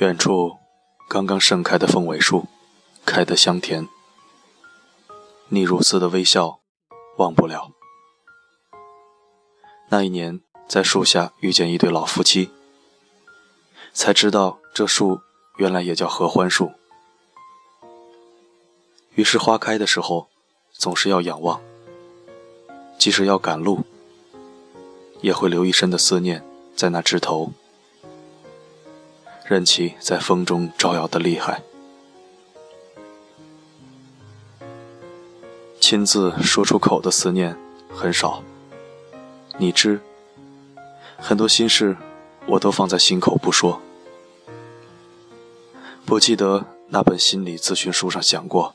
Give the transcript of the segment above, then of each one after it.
远处，刚刚盛开的凤尾树，开得香甜。你如此的微笑，忘不了。那一年，在树下遇见一对老夫妻，才知道这树原来也叫合欢树。于是花开的时候，总是要仰望，即使要赶路，也会留一身的思念在那枝头。任其在风中招摇的厉害，亲自说出口的思念很少。你知，很多心事我都放在心口不说。不记得那本心理咨询书上讲过，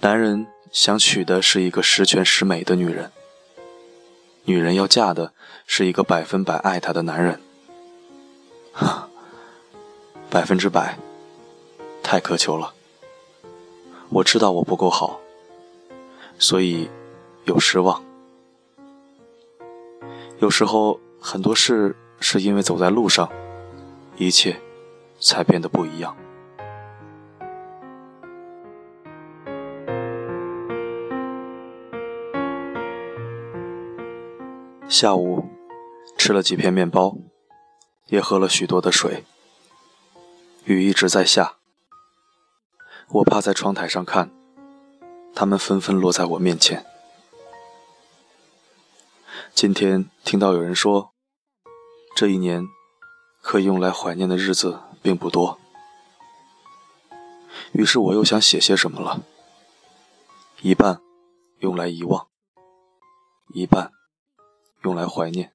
男人想娶的是一个十全十美的女人，女人要嫁的是一个百分百爱她的男人。哈，百分之百，太苛求了。我知道我不够好，所以有失望。有时候很多事是因为走在路上，一切才变得不一样。下午吃了几片面包。也喝了许多的水。雨一直在下，我趴在窗台上看，它们纷纷落在我面前。今天听到有人说，这一年可以用来怀念的日子并不多，于是我又想写些什么了，一半用来遗忘，一半用来怀念。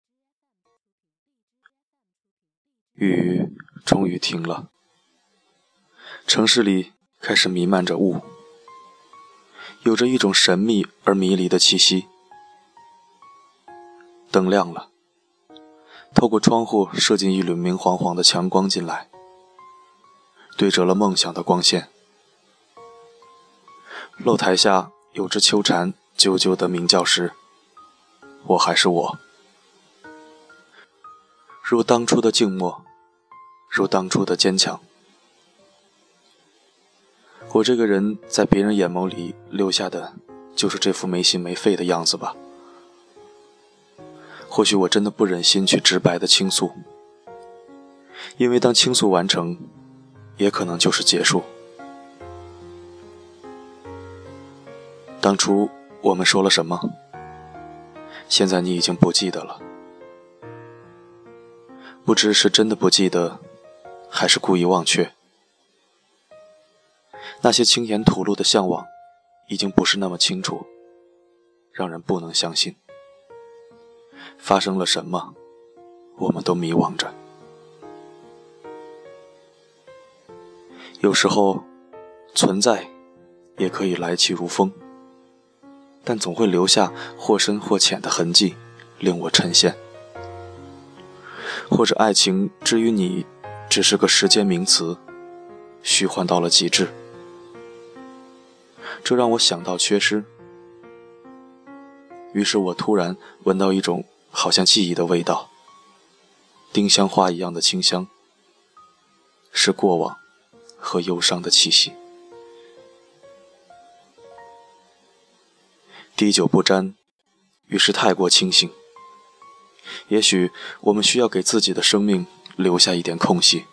雨终于停了，城市里开始弥漫着雾，有着一种神秘而迷离的气息。灯亮了，透过窗户射进一缕明晃晃的强光进来，对折了梦想的光线。露台下有只秋蝉啾啾的鸣叫时，我还是我，如当初的静默。如当初的坚强，我这个人在别人眼眸里留下的，就是这副没心没肺的样子吧。或许我真的不忍心去直白的倾诉，因为当倾诉完成，也可能就是结束。当初我们说了什么？现在你已经不记得了，不知是真的不记得。还是故意忘却，那些轻言吐露的向往，已经不是那么清楚，让人不能相信。发生了什么，我们都迷惘着。有时候，存在也可以来去如风，但总会留下或深或浅的痕迹，令我沉陷。或者，爱情之于你。只是个时间名词，虚幻到了极致。这让我想到缺失，于是我突然闻到一种好像记忆的味道，丁香花一样的清香，是过往和忧伤的气息。滴酒不沾，于是太过清醒。也许我们需要给自己的生命。留下一点空隙，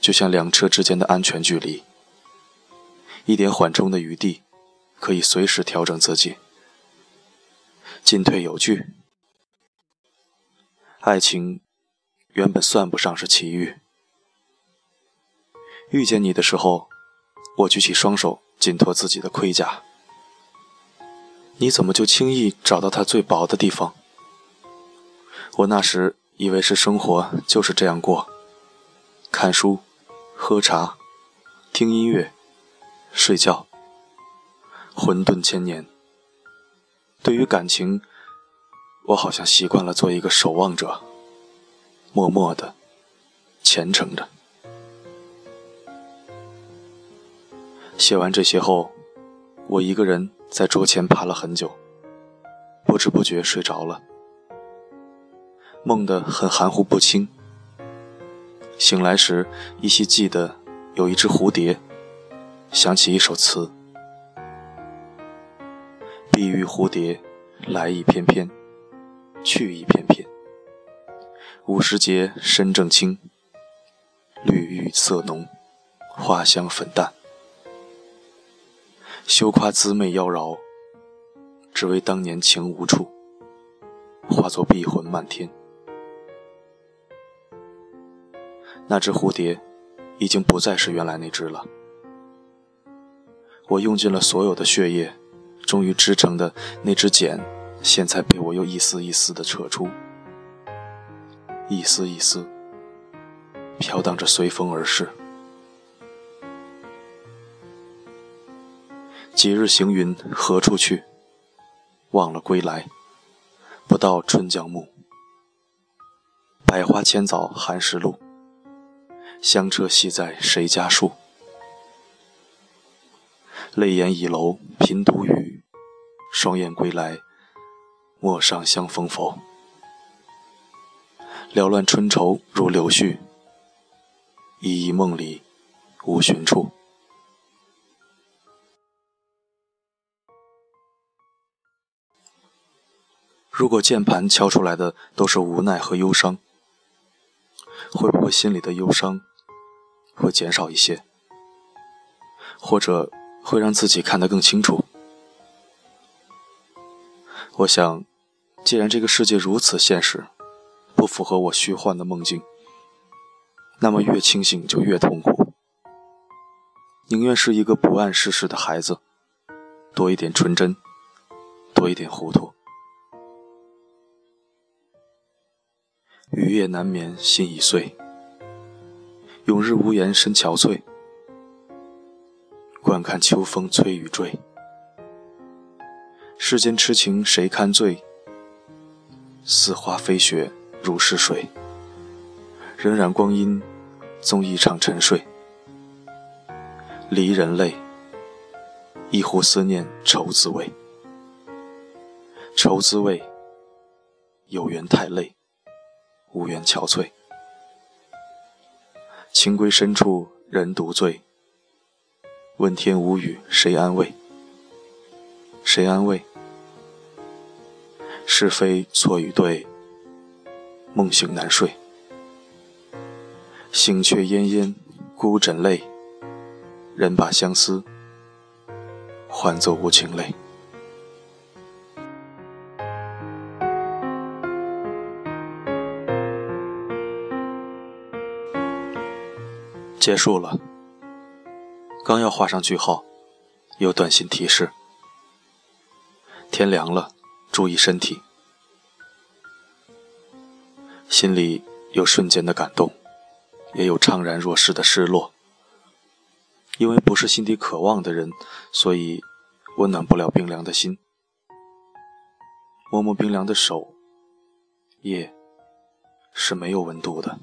就像两车之间的安全距离，一点缓冲的余地，可以随时调整自己，进退有据。爱情原本算不上是奇遇，遇见你的时候，我举起双手紧托自己的盔甲，你怎么就轻易找到它最薄的地方？我那时。以为是生活就是这样过，看书、喝茶、听音乐、睡觉，混沌千年。对于感情，我好像习惯了做一个守望者，默默的、虔诚的。写完这些后，我一个人在桌前爬了很久，不知不觉睡着了。梦得很含糊不清，醒来时依稀记得有一只蝴蝶，想起一首词：碧玉蝴蝶，来一翩翩，去一翩翩。五十节身正清，绿玉色浓，花香粉淡。休夸姿媚妖娆，只为当年情无处，化作碧魂漫天。那只蝴蝶，已经不再是原来那只了。我用尽了所有的血液，终于织成的那只茧，现在被我又一丝一丝的扯出，一丝一丝，飘荡着随风而逝。几日行云何处去？忘了归来，不到春江暮。百花千枣寒食路，香车系在谁家树？泪眼倚楼频独语，双燕归来，陌上相逢否？缭乱春愁如柳絮，依依梦里无寻处。如果键盘敲出来的都是无奈和忧伤，会不会心里的忧伤会减少一些，或者会让自己看得更清楚？我想，既然这个世界如此现实，不符合我虚幻的梦境，那么越清醒就越痛苦。宁愿是一个不谙世事的孩子，多一点纯真，多一点糊涂。雨夜难眠心已碎，永日无言身憔悴。惯看秋风催雨坠，世间痴情谁堪醉？似花飞雪如逝水，荏苒光阴纵一场沉睡。离人泪，一壶思念愁滋味。愁滋味，有缘太累。无缘憔悴，情归深处人独醉。问天无语谁安慰？谁安慰？是非错与对，梦醒难睡。醒却奄奄孤枕泪，人把相思换作无情泪。结束了，刚要画上句号，有短信提示：天凉了，注意身体。心里有瞬间的感动，也有怅然若失的失落。因为不是心底渴望的人，所以温暖不了冰凉的心。摸摸冰凉的手，夜是没有温度的。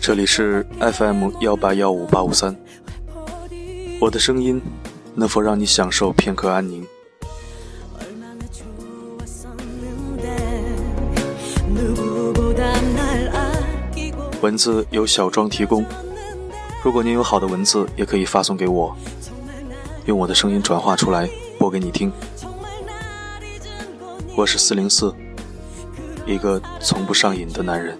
这里是 FM 幺八幺五八五三，我的声音能否让你享受片刻安宁？文字由小庄提供，如果您有好的文字，也可以发送给我，用我的声音转化出来播给你听。我是四零四，一个从不上瘾的男人。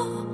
我。